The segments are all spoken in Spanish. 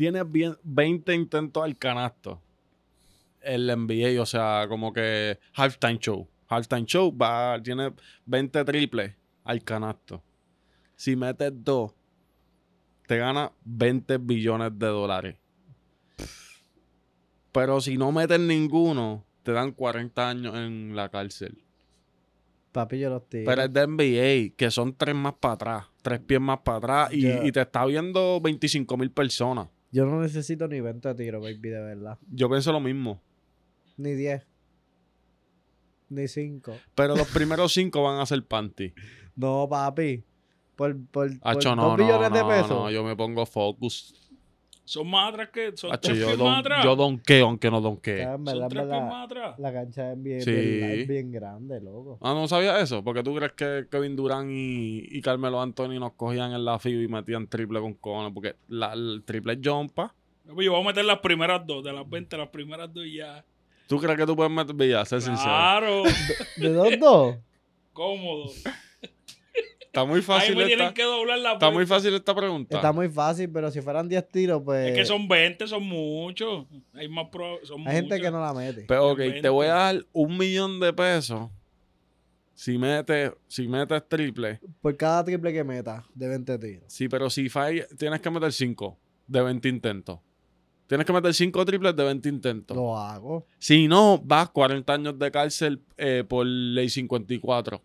tienes bien 20 intentos al canasto. El NBA, o sea, como que halftime show. Halftime show va, tiene 20 triples al canasto. Si metes dos, te gana 20 billones de dólares. Pero si no metes ninguno, te dan 40 años en la cárcel. Papi, yo los tiro. Pero es de NBA, que son tres más para atrás, tres pies más para atrás, y te está viendo 25 mil personas. Yo no necesito ni 20 tiros, baby, de verdad. Yo pienso lo mismo. Ni 10. Ni 5. Pero los primeros cinco van a ser panty. No, papi. Por, por, por Hacho, dos no, no, de no, pesos. no, yo me pongo focus. Son más atrás que. Son Hacho, tres yo, pies don- más atrás. yo donqueo aunque no donquee. En Son verdad, tres pies verdad, más atrás. La cancha es bien, Sí. bien- es bien grande, loco. Ah, ¿no sabías eso? Porque tú crees que Kevin Durant y, y Carmelo Anthony nos cogían en la FIB y metían triple con cojones. Porque la, el triple es jumpa. Pues Yo voy a meter las primeras dos. De las 20, las primeras dos y ya. ¿Tú crees que tú puedes meter Villa? Sé sincero. Claro. ¿De dos, dos? Cómodo. Está muy Ahí fácil me tienen esta, que doblar la está muy fácil esta pregunta. Está muy fácil, pero si fueran 10 tiros, pues. Es que son 20, son muchos. Hay más pro- son Hay gente muchos. que no la mete. Pero ok, Inventa. te voy a dar un millón de pesos si metes, si metes triple. Por cada triple que meta, de 20 tiros. Sí, pero si falla, tienes que meter 5 de 20 intentos. Tienes que meter 5 triples de 20 intentos. Lo hago. Si no, vas 40 años de cárcel eh, por ley 54.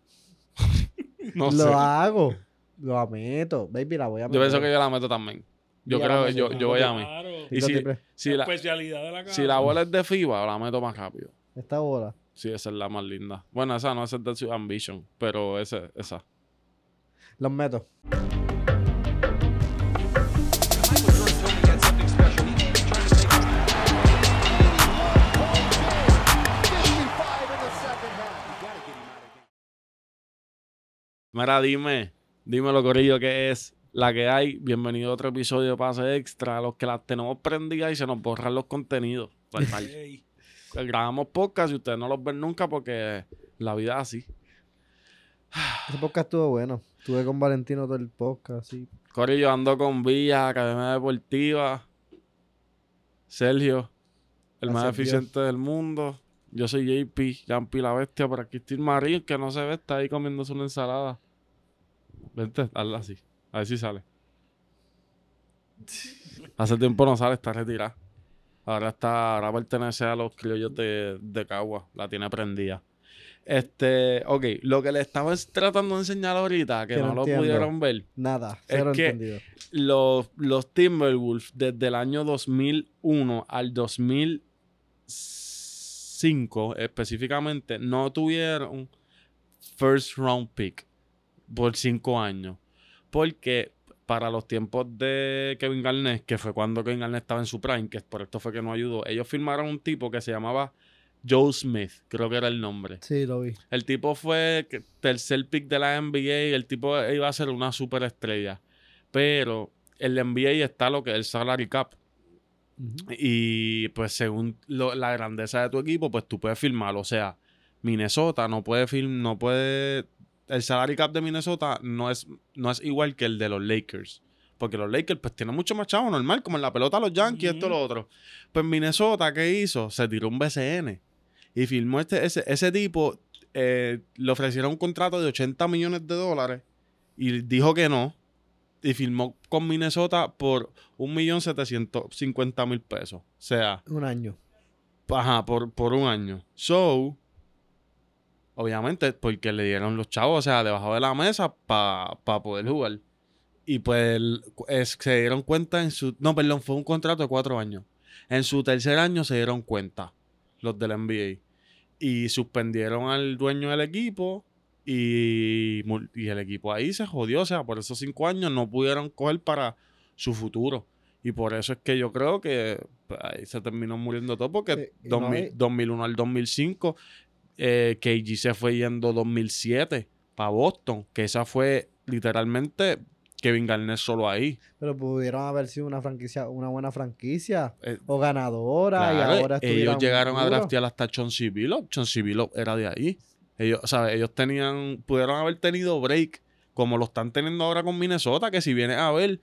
no lo sé. hago. Lo meto. Baby, la voy a Yo meter. pienso que yo la meto también. Yo creo que yo, yo voy a mí. Claro. Y si, si la la, especialidad de la casa. si la bola es de FIBA, la meto más rápido. Esta bola. Sí, esa es la más linda. Bueno, esa no, esa es de su Ambition, pero esa, esa. Los meto. Mira, dime, dímelo, Corillo, que es la que hay. Bienvenido a otro episodio de Pase Extra. Los que las tenemos prendidas y se nos borran los contenidos. Normal. Ey. Grabamos podcast y ustedes no los ven nunca porque la vida es así. Ese podcast estuvo bueno. Estuve con Valentino todo el podcast, sí. Corillo, ando con Villa, Academia Deportiva. Sergio, el más eficiente del mundo. Yo soy JP, Jampi la bestia. Por aquí Steve Marín, que no se ve, está ahí comiéndose una ensalada. Vente, hazla así. A ver si sale. Hace tiempo no sale, está retirada. Ahora está, ahora pertenece a los criollos de, de Cagua. La tiene prendida. Este, ok, lo que le estaba tratando de enseñar ahorita, que Que no, lo entiendo. pudieron ver, Nada. Cero que- entendido. los, los Timberwolves desde el año 2001 al 2005 específicamente no tuvieron first round pick por cinco años. Porque para los tiempos de Kevin Garnett, que fue cuando Kevin Garnett estaba en su prime, que por esto fue que no ayudó, ellos firmaron un tipo que se llamaba Joe Smith, creo que era el nombre. Sí, lo vi. El tipo fue tercer pick de la NBA. El tipo iba a ser una superestrella. Pero en la NBA está lo que es el salary cap. Y pues según lo- la grandeza de tu equipo, pues tú puedes firmar. O sea, Minnesota no puede firmar, no puede. El salary cap de Minnesota no es, no es igual que el de los Lakers. Porque los Lakers pues tienen mucho más chavo normal, como en la pelota los Yankees, esto y lo otro. Pues Minnesota, ¿qué hizo? Se tiró un BCN. Y firmó este, ese, ese tipo, eh, le ofrecieron un contrato de 80 millones de dólares y dijo que no. Y firmó con Minnesota por 1.750.000 pesos. O sea, Un año. ajá, por, por un año. So, obviamente, porque le dieron los chavos, o sea, debajo de la mesa para poder jugar. Y pues es- se dieron cuenta en su... No, perdón, fue un contrato de cuatro años. En su tercer año se dieron cuenta los del NBA. Y suspendieron al dueño del equipo y, y el equipo ahí se jodió. O sea, por esos cinco años no pudieron coger para su futuro. Y por eso es que yo creo que pues, ahí se terminó muriendo todo porque Eh, y no 2000 hay- 2001 al 2005 eh, KG se fue yendo 2007 para Boston. Que esa fue literalmente Kevin Garnett solo ahí. Pero pudieron haber sido una franquicia, una buena franquicia. Eh, O ganadora. y ahora ellos llegaron a draftear hasta Chauncey Billups. Chauncey Billups era de ahí. Ellos, sea, ellos tenían, pudieron haber tenido break como lo están teniendo ahora con Minnesota, que si vienes a ver,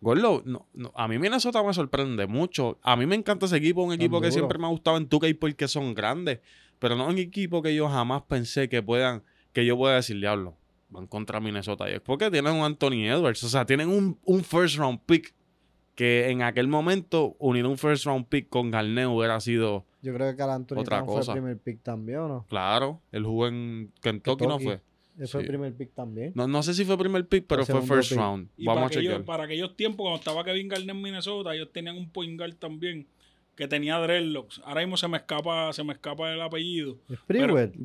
Gordo, no, no, a mí Minnesota me sorprende mucho. A mí me encanta ese equipo, un equipo que siempre me ha gustado en 2K porque son grandes. Pero no un equipo que yo jamás pensé que puedan, que yo pueda decir, diablo, van contra Minnesota. Y es porque tienen un Anthony Edwards. O sea, tienen un, un first round pick que en aquel momento unir un first round pick con Garnett hubiera sido, Yo creo que Carl Anthony Otra Towns fue cosa. el primer pick también, ¿o no? claro, el jugó en Kentucky, ¿no Kentucky. fue? Él fue Sí. el primer pick también. No, no sé si fue primer pick, pero fue first pick. round. Y Vamos para a aquellos, chequear. para aquellos tiempos, cuando estaba Kevin Garnett en Minnesota, ellos tenían un point guard también que tenía dreadlocks. Ahora mismo se me escapa, se me escapa el apellido.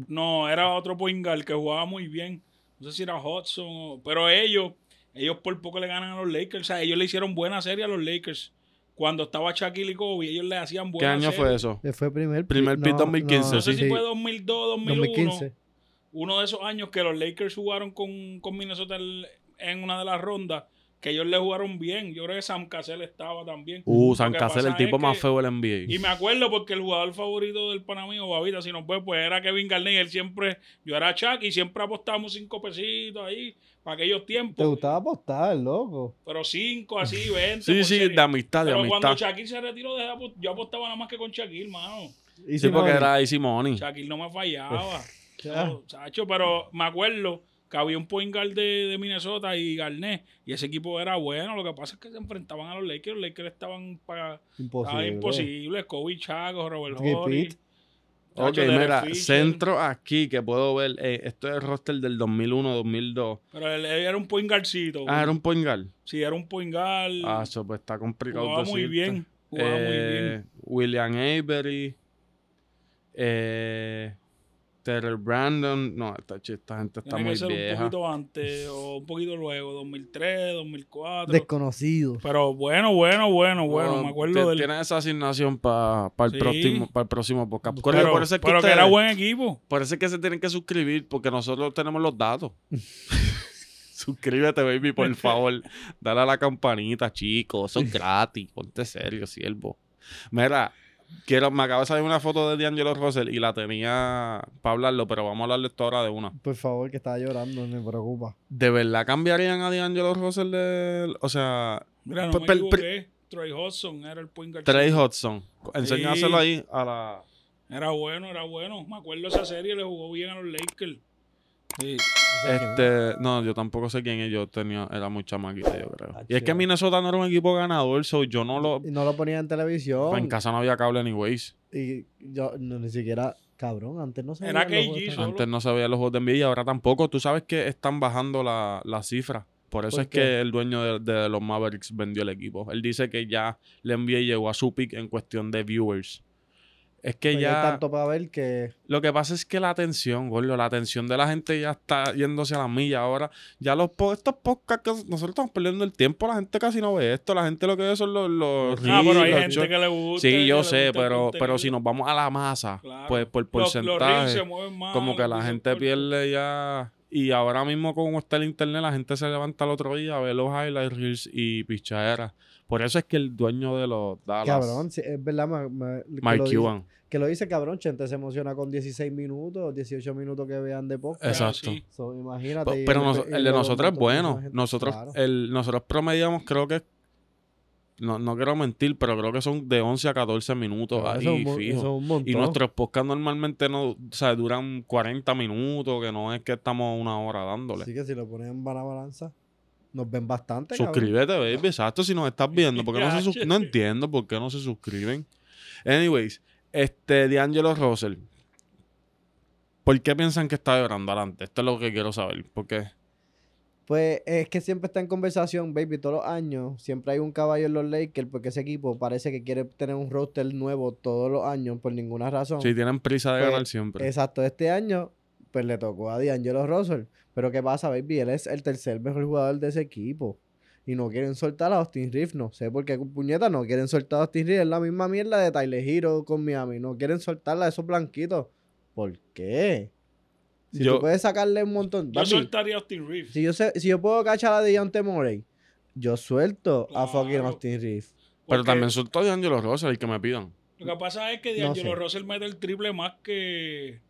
No, era otro point guard que jugaba muy bien. No sé si era Hudson, o- pero ellos, ellos por poco le ganan a los Lakers. O sea, ellos le hicieron buena serie a los Lakers. Cuando estaba Shaquille y Kobe, ellos le hacían ¿Qué buena año serie. fue eso? Él fue el primer Primer pick 2015, No sé sí. si fue 2002, 2001. 2015. Uno de esos años que los Lakers jugaron con, con Minnesota en- en una de las rondas, que ellos le jugaron bien. Yo creo que Sam Cassell estaba también. Uh, que Casel, el tipo más que- feo del NBA. Y me acuerdo porque el jugador favorito del Panamío, Babita, si no puede, pues era Kevin Garnett. Él siempre, yo era Chuck y siempre apostábamos cinco pesitos ahí para aquellos Te tiempos. gustaba apostar, loco. Pero cinco, así, 20. Sí, sí, serie. de amistad, de Pero cuando. Shaquille se retiró, de yo apostaba nada más que con Shaquille, mano. Y Sí, porque era Easy Money. Shaquille no me fallaba. No, chacho, pero me acuerdo que había un point guard de, de Minnesota y Garnett, y ese equipo era bueno. Lo que pasa es que se enfrentaban a los Lakers. Los Lakers estaban para Imposible. imposibles. Kobe Chaco, Robert Horry. Ok, mira, centro aquí que puedo ver. eh, esto es el roster del 2001-2002. Pero él, él era un point guardcito. Ah, era un point guard. Sí, era un point guard. Ah, eso pues está complicado. jugaba muy decirte. bien. Jugaba muy Eh, bien. William Avery. Eh, Terrell Brandon. No, esta, esta gente está Tiene muy que ser un vieja. poquito antes o un poquito luego, 2003, 2004. Desconocido. Pero bueno, bueno, bueno, bueno. No, me acuerdo del. Tiene esa asignación para el, Sí. próximo, para el próximo podcast. Pero, por eso es que pero que ustedes- era buen equipo. Es que se tienen que suscribir, porque nosotros tenemos los datos. Suscríbete, baby, por favor. Dale a la campanita, chicos. Eso es gratis. Ponte serio, siervo. Mira, quiero, me acaba de salir una foto de D'Angelo Russell y la tenía para hablarlo, pero vamos a hablarle esto ahora de una. Por favor, que estaba llorando, me preocupa. ¿De verdad cambiarían a D'Angelo Russell? De, o sea, Mira, no me pe- equivoqué. Troy Hudson era el point guard. Trey Hudson. Enséñaselo ahí a la... Era bueno, era bueno. Me acuerdo esa serie, le jugó bien a los Lakers. Sí. Este, no, yo tampoco sé quién es. Yo tenía, era muy chamaquita, yo creo. Ah, Y es que. Minnesota no era un equipo ganador, so yo no lo. Y no lo ponía en televisión. En casa no había cable anyways. Y yo no, ni siquiera, cabrón, antes no se Era veían los. Antes no se veían los juegos de NBA y ahora tampoco. Tú sabes que están bajando la, la cifra. Por eso ¿Por es qué? que el dueño de, de los Mavericks vendió el equipo. Él dice que ya la NBA llegó a su pick en cuestión de viewers. Es que Pues ya. Hay tanto para ver que Lo que pasa es que la atención, gordo, la atención de la gente ya está yéndose a la milla. Ahora, ya los po- estos podcasts, que nosotros estamos perdiendo el tiempo. La gente casi no ve esto. La gente lo que ve son los. los Ah, pero hay reels, los gente que le gusta. Sí, yo sé, pero, pero si nos vamos a la masa, Claro. pues por Los- Los, reels porcentaje, se mueven más. como que la gente pierde ya. Y ahora mismo, como está el internet, la gente se levanta el otro día a ver los highlights, reels y pichaderas. Por eso es que el dueño de los Dallas, cabrón, sí, es verdad, ma- ma- que, Mike lo dice, Cuban. que lo dice cabrón, Chente se emociona con 16 minutos, 18 minutos que vean de podcast. Exacto. sí. So, imagínate. Pero, el- nos- y el de nosotros es bueno. Nosotros, claro. el, nosotros promediamos, creo que. No, no quiero mentir, pero creo que son de 11 a 14 minutos ahí eso es un mo- fijo. eso es un montón. Y nuestros podcasts normalmente no, o sea, duran 40 minutos, que no es que estamos una hora dándole. Así que si lo ponen en vana balanza, nos ven bastante. cabrón. Suscríbete, baby. Exacto, si nos estás viendo. porque no, se no entiendo por qué no se suscriben. Anyways, este D'Angelo Russell. ¿Por qué piensan que está llorando adelante? Esto es lo que quiero saber. Porque Pues es que siempre está en conversación, baby, todos los años. Siempre hay un caballo en los Lakers porque ese equipo parece que quiere tener un roster nuevo todos los años por ninguna razón. si tienen prisa de Pues, ganar siempre. Exacto, este año pues le tocó a D'Angelo Russell. Pero ¿qué pasa, baby? Él es el tercer mejor jugador de ese equipo. Y no quieren soltar a Austin Reeves. No sé por qué, puñeta, no quieren soltar a Austin Reeves. Es la misma mierda de Tyler Hero con Miami. No quieren soltarla a esos blanquitos. ¿Por qué? Si Yo- tú puedes sacarle un montón... Yo Papi, soltaría a Austin Reeves. si yo, sé, si yo puedo cachar a Deontay Murray, yo suelto a fucking. Austin Reeves. Pero Porque también soltó a D'Angelo Russell, el que me pidan. Lo que pasa es que No D'Angelo sé. Russell mete el triple más que.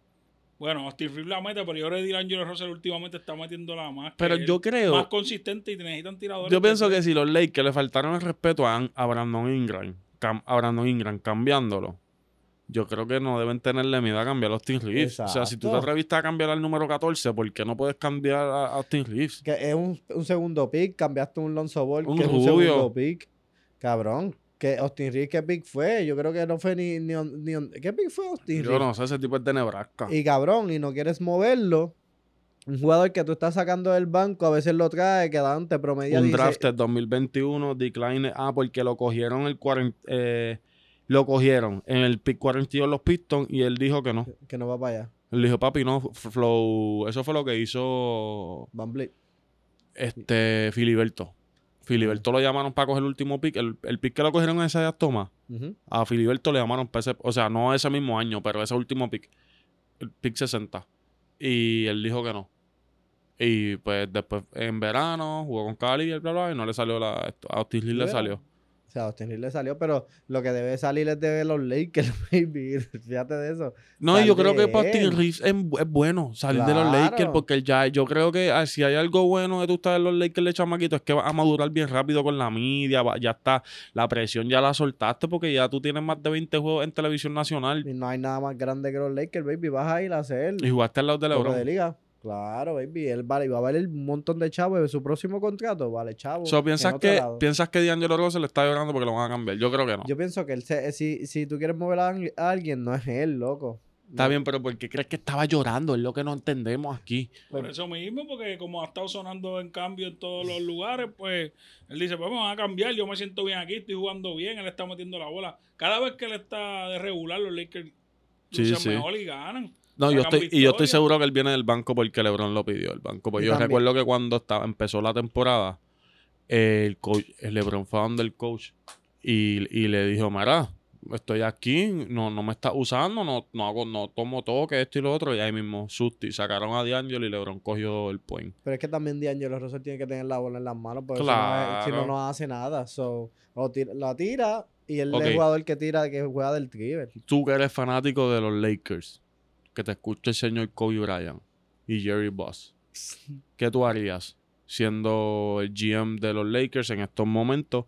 Bueno, Austin Reeves la mete, pero yo creo que D'Angelo Russell últimamente está metiendo la más. Pero yo creo- Más consistente y necesitan tiradores. Yo pienso que si los Lakers le faltaron el respeto a, a Brandon Ingram, cam- a Brandon Ingram cambiándolo, yo creo que no deben tenerle miedo a cambiar a Austin Reeves. O sea, si tú te Exacto. atreviste a cambiar al número 14, ¿por qué no puedes cambiar a a Austin Reeves? Que es un, un segundo pick, cambiaste un Lonzo Ball, Un que es un segundo pick. Cabrón. Que Austin Reeves, ¿qué pick fue? Yo creo que no fue ni... ni, ni ¿Qué pick fue Austin Yo no sé, ese tipo es de Nebraska. Y cabrón, y no quieres moverlo. Un jugador que tú estás sacando del banco, a veces lo trae, que te promedia un 16 drafted 2021, decline. Ah, porque lo cogieron el 40, eh, lo cogieron en el pick 42 los Pistons y él dijo que no. que no va para allá. Él dijo, papi, no, flow. Eso fue lo que hizo Van Vliet. este Filiberto. Filiberto lo llamaron para coger el último pick. El, el pick que lo cogieron en esa toma, a Filiberto le llamaron para ese, o sea, no ese mismo año, pero ese último pick. El pick 60. Y él dijo que no. Y pues después en verano jugó con Cali y bla bla y no le salió la esto, a Austin Reeves le salió. O sea, Austin Reeves le salió, pero lo que debe salir es de los Lakers, baby. Fíjate de eso. No, y yo Sal creo que de para Austin. Reeves es, es bueno salir de los. Lakers porque él ya, yo creo que ah, si hay algo bueno de tú estar en los Lakers de chamaquito es que vas a madurar bien rápido con la media, va- ya está, la presión ya la soltaste porque ya tú tienes más de 20 juegos en televisión nacional Y no hay nada más grande que los Lakers, baby. Vas a ir a hacer y jugaste al lado de tope de LeBron. liga. Claro, baby. Él vale, va a valer un montón de chavos. En su próximo contrato, vale, chavo. So, en ¿piensas, que, lado. ¿Piensas que D'Angelo Russell le está llorando porque lo van a cambiar? Yo creo que no. Yo pienso que él se- si, si tú quieres mover a, alguien, no es él, loco. Está bien, pero ¿por qué crees que estaba llorando? Es lo que no entendemos aquí. Por eso mismo, porque como ha estado sonando en cambio en todos los lugares, pues él dice, pues me van a cambiar, yo me siento bien aquí, estoy jugando bien, él está metiendo la bola. Cada vez que él está de regular, los Lakers sí. mejor y ganan. No, yo estoy, y yo estoy seguro que él viene del banco porque LeBron lo pidió, el banco. Y yo también- recuerdo que cuando estaba, empezó la temporada, el coach, el LeBron fue donde el coach y, y le dijo, mira, estoy aquí, no, no me estás usando, no, no hago, no tomo toque, esto y lo otro. Y ahí mismo, Susti, sacaron a D'Angelo y LeBron cogió el point. Pero es que también D'Angelo Russell tiene que tener la bola en las manos, porque si no si no, hace nada. So, o tira- la tira y él Ok. es el jugador que tira, que juega del triver. Tú que eres fanático de los Lakers, que te escucha el señor Kobe Bryant y Jerry Boss, ¿qué tú harías siendo el GM de los Lakers en estos momentos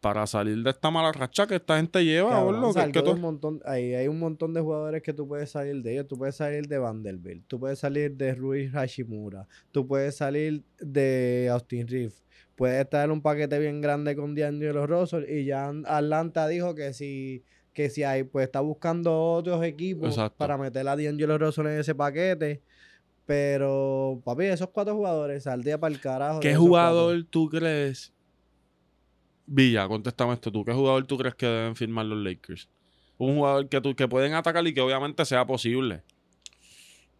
para salir de esta mala racha que esta gente lleva? Cabrón? Que- que tú- un montón, ahí hay un montón de jugadores que tú puedes salir de ellos. Tú puedes salir de Vanderbilt, tú puedes salir de Rui Hashimura, tú puedes salir de Austin Reeves. Puedes estar en un paquete bien grande con D'Angelo Russell y ya Atlanta dijo que si que si hay pues está buscando otros equipos Exacto. para meter a D'Angelo Russell en ese paquete. Pero, papi, esos cuatro jugadores, saldría para el carajo. ¿Qué jugador tú crees? Villa, contéstame esto tú. ¿Qué jugador tú crees que deben firmar los Lakers? Un jugador que, tú, que pueden atacar y que obviamente sea posible.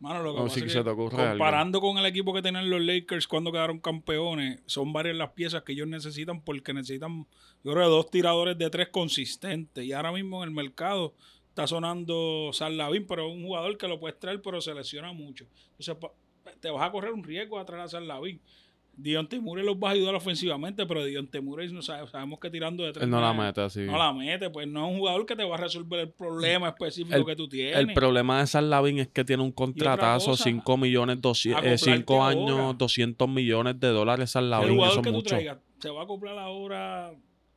Mano, lo que No, pasa sí es que que se te ocurre algo. comparando con el equipo que tenían los Lakers cuando quedaron campeones, son varias las piezas que ellos necesitan porque necesitan, yo creo, dos tiradores de tres consistentes. Y ahora mismo en el mercado está sonando San Lavín, pero es un jugador que lo puedes traer, pero se lesiona mucho. Entonces, te vas a correr un riesgo a traer a San Lavín. Dion Temure los va a ayudar ofensivamente, pero Dion Temure no sabe- sabemos que tirando de tres Él no la mete así. No la mete, pues no es un jugador que te va a resolver el problema específico El- que tú tienes. El problema de San Lavin es que tiene un contratazo, cosa, 5 millones, 200, eh, acoplarte 5 ahora. años, 200 millones de dólares San el jugador eso es que tú mucho. traigas se va a acoplar ahora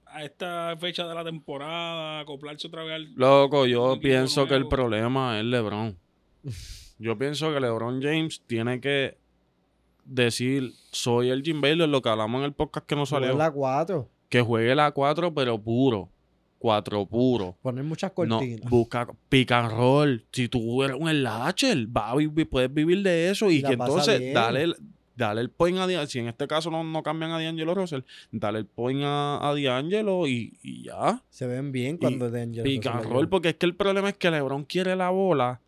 a esta fecha de la temporada, acoplarse otra vez al... Loco, yo pienso que el problema es LeBron. Yo pienso que LeBron James tiene que decir, soy el Jim Baylor, lo que hablamos en el podcast que jugadores. salió. La 4. Que juegue la 4, pero puro. 4 puro. Poner muchas No, cortinas. busca pick and roll. Si tú eres un slasher, va a vivir- puedes vivir de eso y que entonces bien. dale el, dale el point a D'Angelo. Si en este caso no, no cambian a D'Angelo Russell, dale el point a, a D'Angelo y, y ya. Se ven bien cuando D'Angelo dio. porque es que el problema es que LeBron quiere la bola.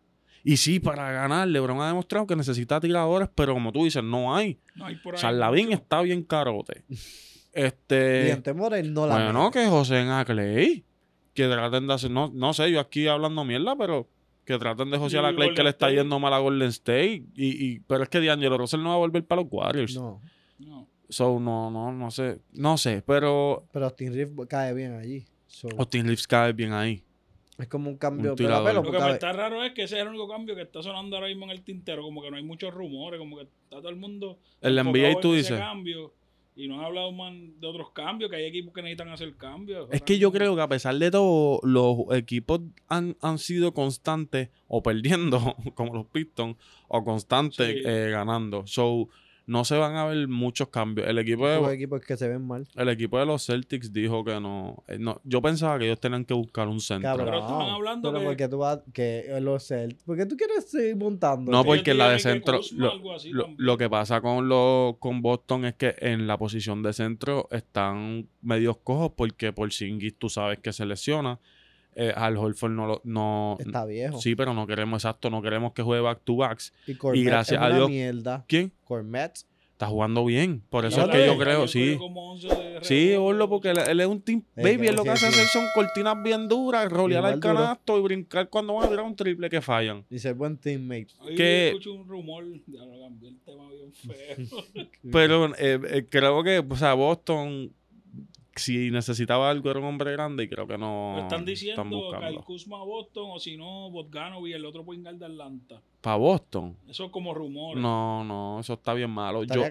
Y sí, para ganar, LeBron ha demostrado que necesita tiradores, pero como tú dices, no hay. No hay por ahí Sarlavín mucho. está bien carote. Este. Morel no la Bueno, mete. que José en Clay. Que traten de hacer. No, no sé, yo aquí hablando mierda, pero que traten de José Y a Clay que le está yendo mal a Golden State. Y, y, pero es que D'Angelo Russell no va a volver para los Warriors. No, No. So, no, no, no sé. No sé, pero pero Austin Reeves cae bien allí. So, Austin Reeves cae bien ahí. Es como un cambio Un pelo, Lo que me está raro es que ese es el único cambio que está sonando ahora mismo en el tintero. Como que no hay muchos rumores, como que está todo el mundo. El NBA tú dices. Cambio, y no han hablado más de otros cambios, que hay equipos que necesitan hacer cambios. Es que yo creo que a pesar de todo, los equipos han, han sido constantes o perdiendo, como los Pistons, o constantes Sí. eh, ganando. So, no se van a ver muchos cambios. El equipo los de, equipos que se ven mal. el equipo de los Celtics dijo que no, eh, no. Yo pensaba que ellos tenían que buscar un centro. Cabrón. Pero estaban hablando pero que- porque tú vas, que los Celtics, ¿por qué tú quieres seguir montando? No, porque la de centro. Lo, lo- lo que pasa con, los con Boston es que en la posición de centro están medios cojos porque por Singis tú sabes que se lesiona. Eh, Al Holford no lo. No, Está viejo. Sí, pero no queremos, exacto, no queremos que juegue back to backs. Y Cormet gracias es a una Dios- mierda. ¿Quién? Cormet. Está jugando bien. Por eso es que yo creo, sí. cogió como 11 de Sí, Orlo, porque él, él es un team. Baby, que él lo que hace hacer son cortinas bien duras, rolear al duro. canasto y brincar cuando van a tirar un triple que fallan. Y ser buen teammate. Que- escucho un rumor, ya lo cambié el tema bien feo. Pero eh, eh, creo que, o sea, Boston, si necesitaba algo, era un hombre grande y creo que no. Me están están diciendo Kyle buscando. Kuzma a Boston o si no, Botganovi, el otro point de Atlanta. Para Boston. Eso es como rumores. No, no, eso está bien malo. Yo.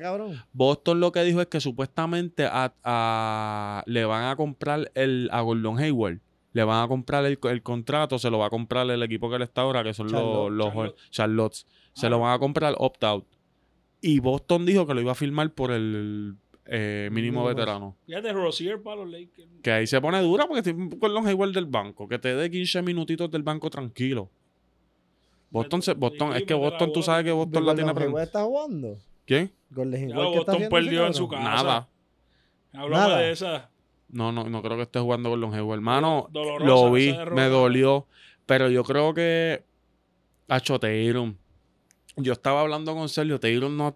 Boston lo que dijo es que supuestamente a, a- le van a comprar el, a Gordon Hayward. Le van a comprar el, el contrato, se lo va a comprar el equipo que él está ahora, que son los, los Charlotte. Charlottes. Se Ah. lo van a comprar opt-out. Y Boston dijo que lo iba a firmar por el eh, mínimo veterano. Fíjate, Rosier para los Lakers. Que ahí se pone dura porque un Gordon Hayward del banco. Que te dé 15 minutitos del banco tranquilo. Boston, se- Boston es que Boston, tú sabes que Boston la tiene prendida. está jugando? ¿Quién? Gordon Ya Hayward, lo ¿qué está Boston perdió en su casa. Nada. Hablamos Nada. de esa. No, no, no creo que esté jugando con los Hayward. Hermano, Dolorosa lo vi, me dolió. Pero yo creo que. Tatum. Yo estaba hablando con Sergio. Tatum no.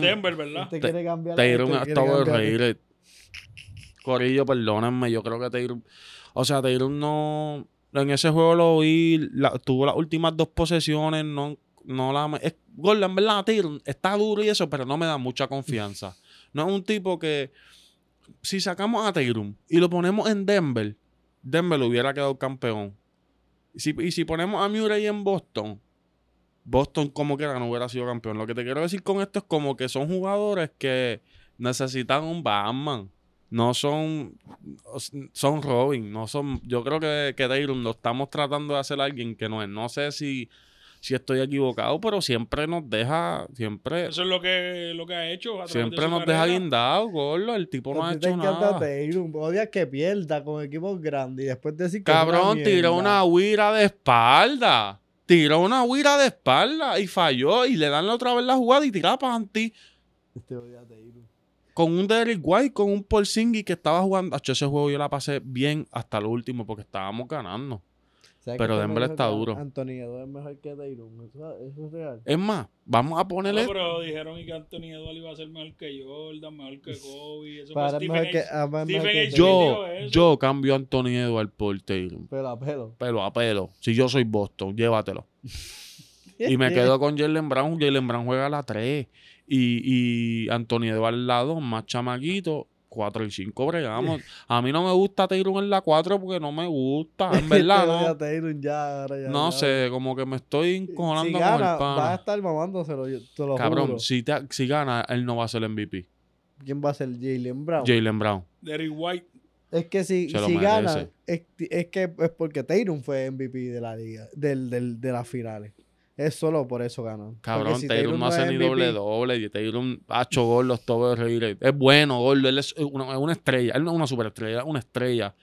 Denver, ¿verdad? Te- quiere cambiar. Este quiere está cambiar. overrated. Corillo, perdónenme. Yo creo que Tatum. O sea, Tatum no. En ese juego lo vi. la- tuvo las últimas dos posesiones. No, no la. Es, Gordon, verdad, Tatum está duro y eso, pero no me da mucha confianza. No es un tipo que. Si sacamos a Tatum y lo ponemos en Denver, Denver hubiera quedado campeón. Y si, y si ponemos a Murray en Boston, Boston como quiera no hubiera sido campeón. Lo que te quiero decir con esto es como que son jugadores que necesitan un Batman. No son son Robin, no son yo creo que que lo estamos tratando de hacer alguien que no es. No sé si si estoy equivocado, pero siempre nos deja siempre Eso es lo que, lo que ha hecho. a de siempre nos deja carrera. guindados, gordo. El tipo no A ha hecho nada. Odias que pierda con equipos grandes y después decir que Cabrón, tiró una huira de espalda. Tiró una huira de espalda y falló. Y le dan la otra vez la jugada y tira para ti. Este. Con un Derrick White, con un Paul Singh que estaba jugando. Acho, ese juego yo la pasé bien hasta lo último porque estábamos ganando. ¿Sabes Pero Denver está duro. Anthony Edwards es mejor que Tatum. Eso, eso es real. Es más, vamos a No, ponerle. pero dijeron y que Anthony Edwards iba a ser mejor que Jordan, mejor que Kobe. Eso Para Stephen mejor que, A. Stephen mejor que yo, yo cambio a Anthony Edwards por Tatum. Pelo a pelo. Pelo a pelo. Si yo soy Boston, llévatelo. Y me quedo con Jalen Brown. Jalen Brown juega a la 3. Y, y Anthony Edwards al lado, más chamaquito. 4 y 5 bregamos. A mí no me gusta Tatum en la 4 porque no me gusta. En verdad, no. Ya, ahora ya, No ya. sé, como que me estoy encojonando Si con gana, el pana. va a estar mamándoselo, yo te lo Cabrón, juro. si, te- si gana, él no va a ser el MVP. ¿Quién va a ser Jalen Brown? Jalen Brown. Derrick White. Es que si, si gana, es, es que es porque Tatum fue MVP de la liga, del, del, de las finales. Es solo por eso ganan. Cabrón, si Tatum no es hace ni MVP, doble doble. Y Tatum ha hecho gol los reír. Es bueno, gol. Él es una, es una estrella. Él no es una superestrella, es una estrella.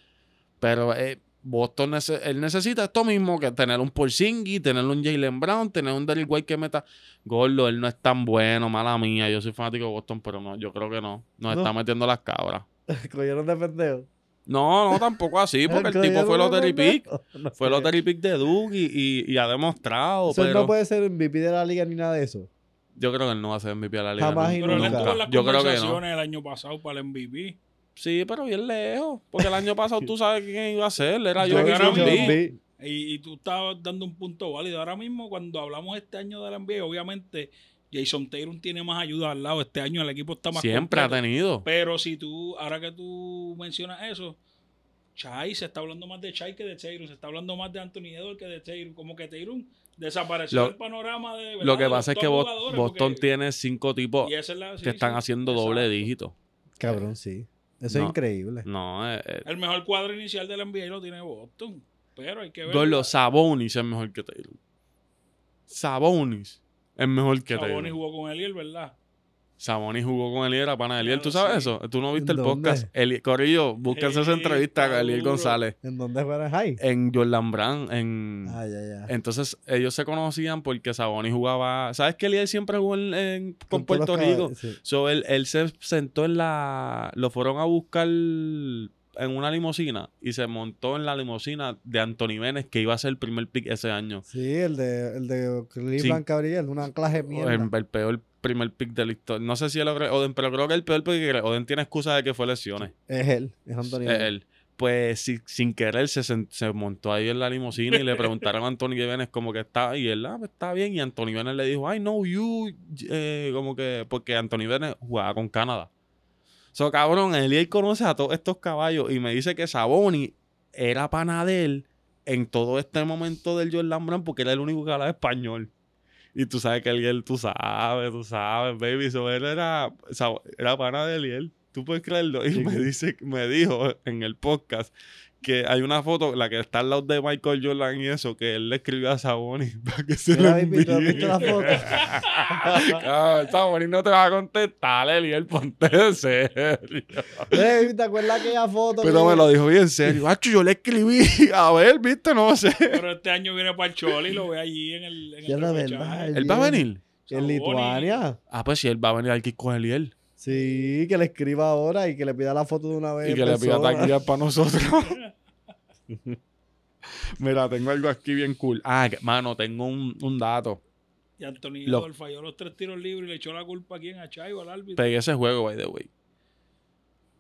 Pero eh, Boston nece- él necesita esto mismo que tener un Porzingis, tener un Jalen Brown, tener un Derrick White que meta gordo. Él no es tan bueno, mala mía. Yo soy fanático de Boston, pero no, yo creo que no. Nos No. está metiendo las cabras. Cogieron de pendejo. No, no, tampoco así, porque el tipo fue lottery pick. No Fue lottery pick de Duke y, y- y ha demostrado, Eso él pero no puede ser MVP de la liga ni nada de eso. yo creo que él no va a ser MVP de la liga. Jamás y nunca. Pero él estuvo en las Yo creo que no. conversaciones el año pasado para el MVP. Sí, pero bien lejos. Porque el año pasado tú sabes quién iba a ser. Era Yo yo que mismo- MVP. Y, y tú estabas dando un punto válido. Ahora mismo, cuando hablamos este año de la NBA, obviamente Jason Taylor tiene más ayuda al lado. Este año el equipo está más Siempre ha tenido. Pero si tú, ahora que tú mencionas eso, Chai, se está hablando más de Chai que de Tatum. Se está hablando más de Anthony Edwards que de Tatum. Como que Tatum desapareció Lo- del panorama de. ¿verdad? Lo que pasa es que Boston porque- tiene cinco tipos y esa es la- sí, que están sí, haciendo doble dígito. Cabrón, sí. Eso No. es increíble. No, eh, eh, El mejor cuadro inicial del NBA lo tiene Boston. Pero hay que ver. Gordo, Sabonis es mejor que Taylor. Sabonis es mejor que Taylor. jugó con Eliel, ¿verdad? Sabonis jugó con Eliel, era pana de Eliel. Claro, ¿Tú sabes sí. eso? ¿Tú no viste el ¿Dónde? podcast? Eli- Corillo, búsquense esa entrevista a Eliel. González ¿En dónde fue el high? en Jordan Brand. En... Ah, ya, ya. Entonces, ellos se conocían porque Sabonis jugaba. ¿Sabes que Eliel siempre jugó en, en- con, Puerto Rico? sí. So, él, él se sentó en la. Lo fueron a buscar en una limusina y se montó en la limusina de Anthony Bennett, que iba a ser el primer pick ese año. Sí, el de, el de Cleveland Gabriel, una anclaje mierda. El, el peor primer pick de la historia. No sé si cree, Oden, pero creo que el peor porque Oden tiene excusa de que fue lesiones. Es él, es Anthony. Eh, él. Pues si- sin querer se, se montó ahí en la limusina y le preguntaron a Anthony Bennett como que está y él, ah, pues, está bien. Y Anthony Bennett le dijo, I know you, eh, como que, porque Anthony Bennett jugaba con Canadá. So, cabrón, él conoce a todos estos caballos y me dice que Saboni era pana de él en todo este momento del Jordan Brand porque era el único que hablaba español. Y tú sabes que Eliel, tú sabes, tú sabes, baby. So, él era, era pana de Eliel. Tú puedes creerlo. Y Sí, me sí. dice, me dijo en el podcast que hay una foto, la que está al lado de Michael Jordan y eso, que él le escribió a Saboni para que se ¿Tú lo envíe. visto la foto? Cabrón, Saboni no te va a contestar, Eliel, ponte en serio. Eh, ¿Te acuerdas aquella foto? Pero que- me lo dijo bien serio. Hacho, yo le escribí. A ver, viste, no sé. Pero este año viene para el Choli y lo ve allí en el. En el la repechaje. verdad, ¿Él va a venir? En. Lituania. Ah, pues si él va a venir aquí con Eliel. Sí, que le escriba ahora y que le pida la foto de una vez. Y que le pida taquilla para nosotros. Mira, tengo algo aquí bien cool. Ah, que- mano, tengo un, un dato. Y Anthony Lo- falló los tres tiros libres y le echó la culpa a quién, a Chaibo, al árbitro. Pegué ese juego, by the way.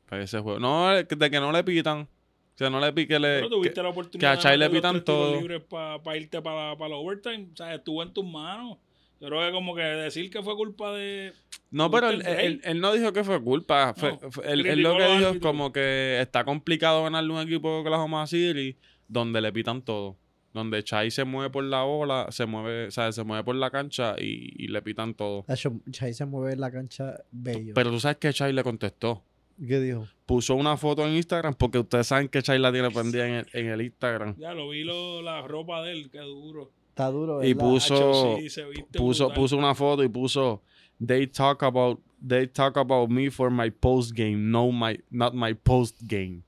Pegué ese juego. No, de que no le pitan. Que no le pique le. Pero tuviste que- la oportunidad a Chai le pitan todo. libres para irte para la overtime. O sea, estuvo en tus manos. Yo creo que como que decir que fue culpa de... No, pero él, él- él no dijo que fue culpa. Fue- No, fue- él, lo que dijo es como que está complicado ganarle un equipo de Oklahoma City donde le pitan todo. Donde Chai se mueve por la bola, se mueve, o sea, se mueve por la cancha y, y le pitan todo. Chai se mueve en la cancha bello. Pero tú sabes que Chai le contestó. ¿Qué dijo? Puso una foto en Instagram porque ustedes saben que Chai la tiene prendida en el, en el Instagram. Ya lo vi lo, la ropa de él, qué duro. Está duro, Y puso- Hacho, sí, Puso, brutal. puso una foto y puso They talk about they talk about me for my post game, no my not my post game.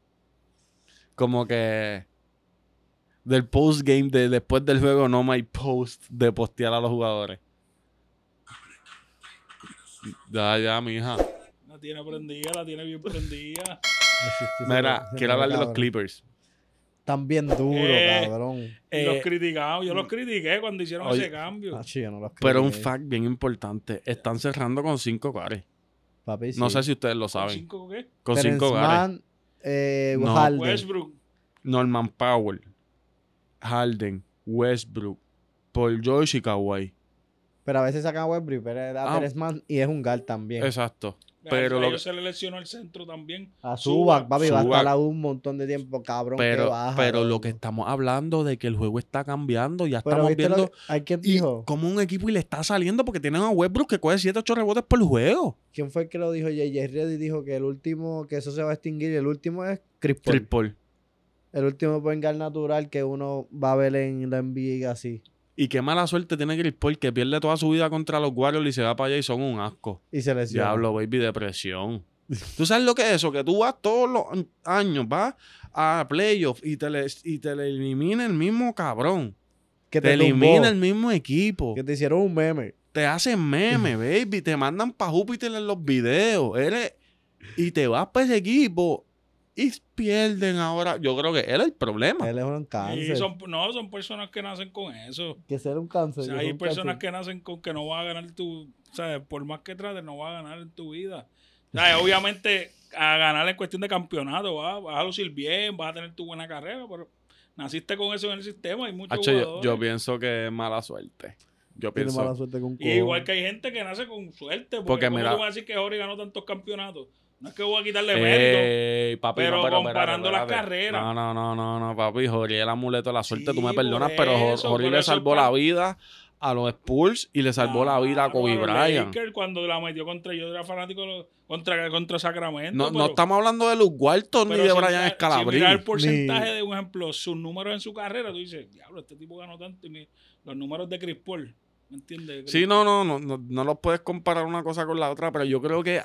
Como que del post game de después del juego, no my post de postear a los jugadores. Ya, ya, mi hija. La tiene prendida, la tiene bien prendida. Mira, quiero hablar de los. Clippers. Están bien duros, Eh, cabrón. Y Eh, los criticados, yo los critiqué cuando hicieron oye, ese cambio. Tacho, yo no los pero un fact bien importante. Están cerrando con cinco cares. Papi, No sé si ustedes lo ¿Con saben. cinco qué? Con Terence cinco cares. Mann, eh, No. Harden. Westbrook. Norman Powell, Harden, Westbrook, Paul George y Kawhi. Pero a veces sacan a Westbrook, pero Ah. Terence Mann y es un guard también. Exacto. Pero a lo ellos que- se le lesionó el centro también. A Zubac, papi, va a estar un montón de tiempo, cabrón. que Pero, baja, pero lo que estamos hablando de que el juego está cambiando, ya Pero estamos ¿viste lo viendo que- como un equipo y le está saliendo porque tienen a Westbrook que coge 7 8 rebotes por juego. ¿Quién fue el que lo dijo? JJ Reddy dijo que el último, que eso se va a extinguir. y El último es Chris Paul. Chris Paul. El último guard natural que uno va a ver en la NBA así. Y qué mala suerte tiene Chris Paul que pierde toda su vida contra los Warriors y se va para allá y son un asco. Y se lesiona. Diablo, baby, depresión. ¿Tú sabes lo que es eso? Que tú vas todos los años, vas a playoffs y te le, y te le elimina el mismo cabrón. Que Te, te, elimina el mismo equipo. Que te hicieron un meme. Te hacen meme, baby. Te mandan para Júpiter en los videos. Eres, y te vas para ese equipo y pierden ahora. Yo creo que él es el problema. Él es un Y cáncer. son, no, son personas que nacen con eso. Que ser un cáncer. O sea, que hay personas cáncer. que nacen con que no va a ganar tu. O sea, por más que trates, no va a ganar en tu vida. O sea, obviamente, a ganar en cuestión de campeonato, ¿va? vas a lucir bien, vas a tener tu buena carrera, pero naciste con eso en el sistema. Hay muchos yo, pienso que es mala suerte. Yo Tiene pienso. mala suerte con igual que hay gente que nace con suerte. Porque, Porque ¿cómo mira- tú vas a decir que Jorge ganó tantos campeonatos? No es que voy a quitarle mérito. Ey, papi, pero no, espérate, comparando las espérate. carreras. No, no, no, no, no, papi. Jory el amuleto de la suerte, tú me Sí, perdonas, pero eso, Jory por le salvó la vida a los Spurs y le salvó la vida a Kobe Bryant. Cuando la metió contra yo era fanático los- contra, contra Sacramento. No, pero, no estamos hablando de Luke Walton ni pero de si Brian Scalabrine. Si el porcentaje Ni- de un ejemplo, sus números en su carrera, tú dices, diablo, este tipo ganó tanto. Y mi- los números de Chris Paul, ¿me entiendes? Sí, no, no, no, no, no los puedes comparar una cosa con la otra, pero yo creo que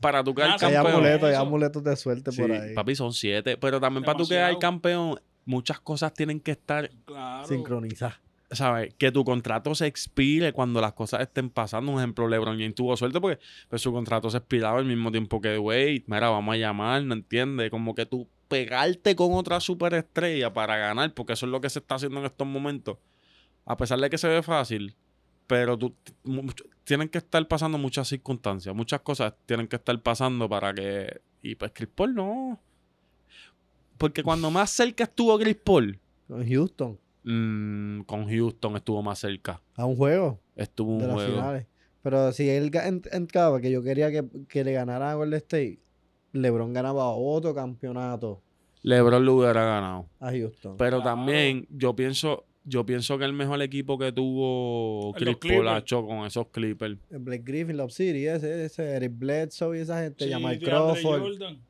para tú quedar sí, Hay campeón. amuletos, hay amuletos de suerte Sí, por ahí. papi, son siete. Pero también para tú quedar campeón, muchas cosas tienen que estar, Claro. Sincronizar. ¿sabes? Que tu contrato se expire cuando las cosas estén pasando. Un ejemplo, LeBron James tuvo suerte porque pues, su contrato se expiraba al mismo tiempo que Wade. Mira, vamos a llamar, ¿no entiendes? Como que tú pegarte con otra superestrella para ganar, porque eso es lo que se está haciendo en estos momentos. A pesar de que se ve fácil, pero tú, tienen que estar pasando muchas circunstancias, muchas cosas tienen que estar pasando para que... Y pues Chris Paul no. Porque cuando más cerca estuvo Chris Paul, Con Houston. mm, con Houston estuvo más cerca. A un juego Estuvo de un las juego. finales. Pero si él entraba, que yo quería que, que le ganara a Golden State, LeBron ganaba otro campeonato LeBron lo hubiera ganado. a Houston. Pero Claro. también yo pienso, yo pienso que el mejor equipo que tuvo Chris hecho con esos Clippers. Blake Griffin, Love City, ese, ese Eric Bledsoe y esa gente, Sí, Jamal Crawford. Jordan,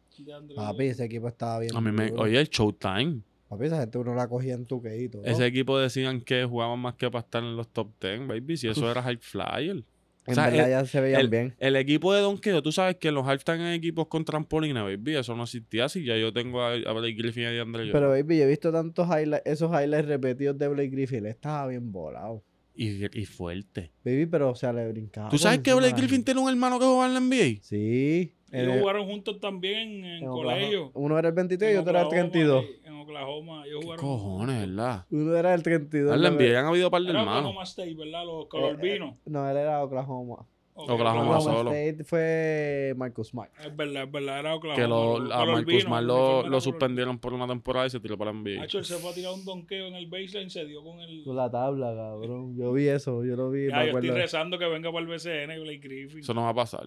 Papi, ese equipo estaba bien. A mí me, oye, el Showtime. Papi, esa gente uno la cogía en tu queito. Ese equipo decían que jugaban más que para estar en los top 10, baby. Si eso era high flyer. En o sea, verdad el- ya se veían el- bien. El equipo de Donkeo, tú sabes que los halftime en equipos con trampolina, baby. Eso no existía así. Ya yo tengo a, a Blake Griffin y a DeAndre. Pero, baby, yo he visto tantos highlights, esos highlights repetidos de Blake Griffin. Él estaba bien volado. Y, y fuerte. Baby, pero, o sea, le brincaba. ¿Tú sabes que Blake Griffin tiene un hermano que juega en la NBA? Sí. Ellos el- jugaron juntos también en, en colegio. Oklahoma. Uno era el 23 y otro era el Oklahoma, 32. eh, En Oklahoma. Ellos ¿Qué jugaron cojones, verdad? Uno era el 32. En la NBA han habido par de Era hermanos. Oklahoma State, ¿verdad? Los eh, colorvinos. eh, No, él era Oklahoma. Ok, Oklahoma Oklahoma solo. State fue Marcus Smart. Es verdad, es verdad, era Oklahoma. Que lo, a Marcus Smart el lo, lo suspendieron por una temporada y se tiró para la NBA. Hacho, él se fue a tirar un donqueo en el baseline, se dio con el... Con la tabla, cabrón. Yo vi eso, yo lo vi. Ya, me yo estoy acuerdo. rezando que venga para el BCN, Blake Griffin. Eso no va a pasar.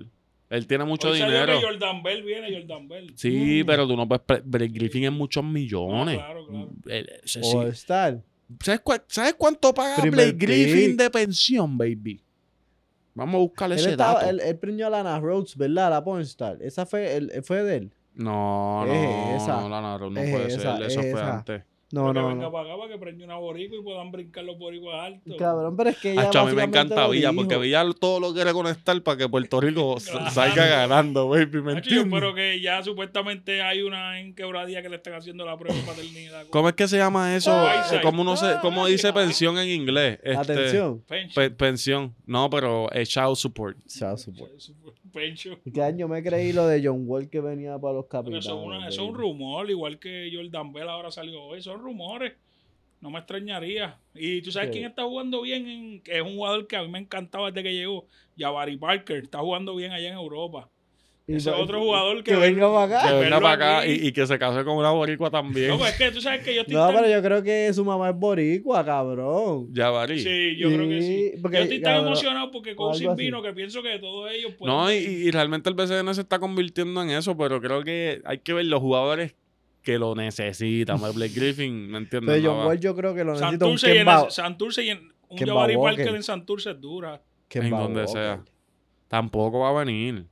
Él tiene mucho Hoy salió dinero. que Jordan Bell viene, Jordan Bell. Sí, pero tú no puedes. Blake Griffin es muchos millones. No, claro, claro. Él- ese sí. All Star. ¿Sabes, cua- sabes cuánto paga Primer Blake Griffin pick. de pensión, baby? Vamos a buscarle Él, ese estaba, dato. él, él a Lana Rhodes, ¿verdad? La pornstar. Esa fue, él, fue de él. No, no, esa. no, Lana Rhodes no puede esa, ser. Eso es fue esa. antes. No, Para que no, venga no. para acá para que prenda una boricua y puedan brincar los boricuas altos. Cabrón, pero es que ella Hacho, a mí me encanta Villa, dijo. porque Villa todo lo quiere conectar para que Puerto Rico salga ganando, baby. ¿Me Hacho, yo espero que ya supuestamente hay una enquebradilla que le están haciendo la prueba de paternidad. ¿Cómo es que se llama eso? Eh, ¿Cómo, uno se, cómo dice pensión en inglés? Este, Atención. Pe- pensión. No, pero es child support. Child support. Pencho. ¿Y ¿Qué año me creí lo de John Wall que venía para los Pero capitanes? eso, es un rumor, igual que Jordan Bell ahora salió hoy. Son rumores. No me extrañaría. Y tú sabes Sí. quién está jugando bien, en- que es un jugador que a mí me encantaba desde que llegó. Jabari Parker. Está jugando bien allá en Europa. Y Ese pa- otro jugador que, que venga para acá. Venga verlo para acá aquí. y, y que se case con una boricua también. No, pues es que tú sabes que yo estoy No, tan- pero yo creo que su mamá es boricua, cabrón. Yabari. Sí, yo creo que sí. Porque, yo estoy tan cabrón, emocionado porque Cousin vino que pienso que todos ellos pueden... No, y, y realmente el BCN se está convirtiendo en eso, pero creo que hay que ver los jugadores que lo necesitan. Blake Griffin, ¿me entiendes? No John Wall yo creo que lo necesita un Santurce y en Kemba, el- Santurce y en- un Kemba Jabari Walker. Parker en Santurce es dura. Kemba en donde Walker. sea. Tampoco va a venir.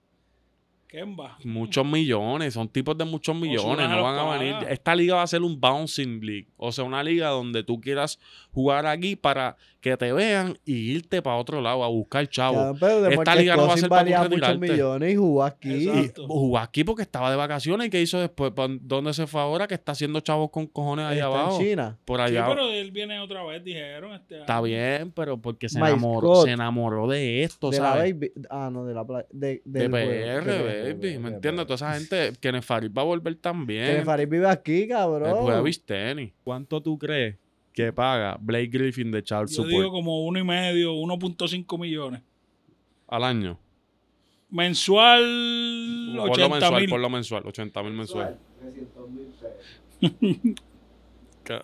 Kemba. Muchos millones, son tipos de muchos millones, no van a venir. Esta liga va a ser un bouncing league, o sea, una liga donde tú quieras jugar aquí para que te vean y irte para otro lado a buscar chavo. Esta liga no va a ser para muchos millones y jugó aquí. Y jugó aquí porque estaba de vacaciones y qué hizo después, ¿Pa- ¿dónde se fue ahora? Que está haciendo chavos con cojones ahí Está abajo. en China. Por Sí, allá. pero él viene otra vez, dijeron. Este Está año. bien, pero porque se My enamoró, Scott. se enamoró de esto, De la ¿sabes? baby. Ah, no, de la playa. De, De PR, juego, baby, ¿me de entiendes? Toda esa gente, que Nefarid va a volver Que también. Farid vive aquí, El cabrón. juega beach tenis. ¿Cuánto tú crees que paga Blake Griffin de child Yo support digo como uno y medio, 1.5 millones. al año? Mensual, Por lo 80 mensual, mil. por lo mensual, 80 mil mensual. 300 mil pesos. Que,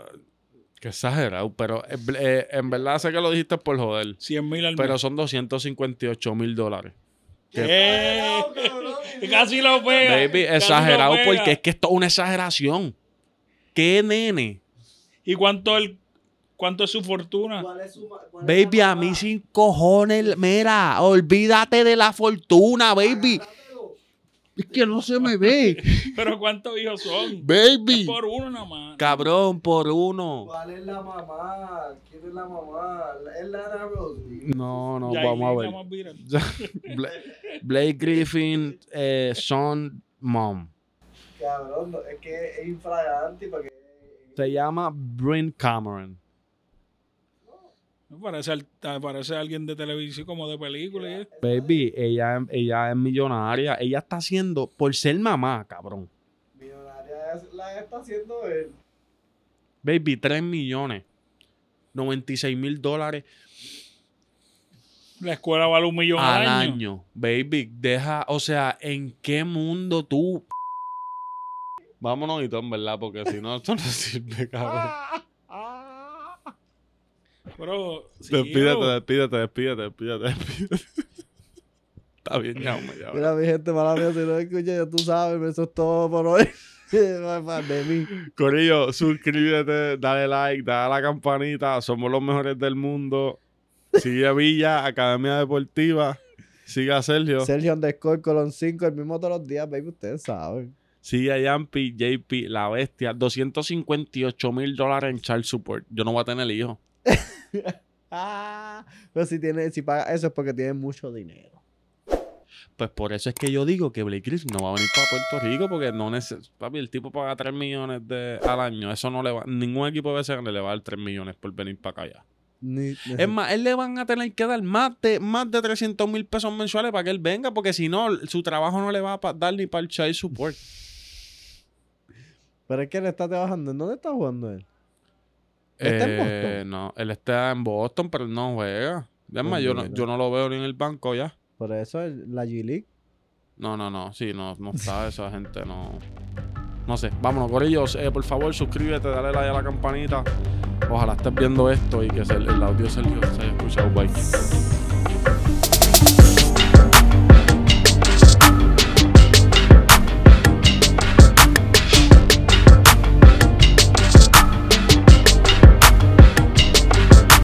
que exagerado, pero eh, eh, en verdad sé que lo dijiste por joder. 100 mil al Pero mes. son 258 mil dólares. Eh, Casi lo pega. Baby, lo exagerado pega. porque es que esto es una exageración. ¿Qué nene? ¿Y cuánto, el, cuánto es su fortuna? ¿Cuál es su ma- cuál es Baby, a mí sin cojones. Mira, olvídate de la fortuna, baby. Es que no se me ve. Pero ¿cuántos hijos son? Baby. Por uno nada más. Cabrón, por uno. ¿Cuál es la mamá? ¿Quién es la mamá? ¿Es Lana Rose? No, no, vamos a ver. Blake Griffin, eh, son mom. Cabrón, es que es infragante porque... Se llama Bryn Cameron. Me parece, parece alguien de televisión como de película. Baby, ella, ella es millonaria. Ella está haciendo por ser mamá, cabrón. Millonaria es- la está haciendo él. Baby, 3 millones. 96 mil dólares La escuela vale un millón al al año. año. Baby, deja, o sea, ¿en qué mundo tú? Vámonos y todo, en verdad, porque si no, esto no sirve, cabrón. Pero. sí, Despídete, bro. despídete, despídete, despídete, despídete. Está bien, ya, hombre, ya. Mira, mi gente, mala mía, si no escucha, ya tú sabes, eso es todo por hoy. de mí. Corillo, suscríbete, dale like, dale a la campanita. Somos los mejores del mundo. Sigue a Villa, Academia Deportiva. Sigue a Sergio. Sergio underscore colon 5, el mismo todos los días, baby, ustedes saben. A Yampi, JP, la bestia. 258 mil dólares en child support. Yo no voy a tener hijos. Ah, pero si tiene, si paga eso es porque tiene mucho dinero. Pues por eso es que yo digo que Blake Griffin no va a venir para Puerto Rico porque no necesita. Papi, el tipo paga 3 millones de, al año. Eso no le va. Ningún equipo de BCN le va a dar 3 millones por venir para acá ya. Ni- Es más, él le van a tener que dar más de, más de 300 mil pesos mensuales para que él venga, porque si no, su trabajo no le va a dar ni para el child support. Pero es que él está trabajando. ¿En dónde está jugando él? ¿Está en Eh, Boston? No, él está en Boston, pero él no juega. Es más, yo no, yo no lo veo ni en el banco ya. Por eso la G-League. No, no, no, sí, no, no está esa gente, no. No sé, vámonos, Corillos, eh, por favor, suscríbete, dale like a la campanita. Ojalá estés viendo esto y que se- el audio Sergio se haya escuchado. Bye.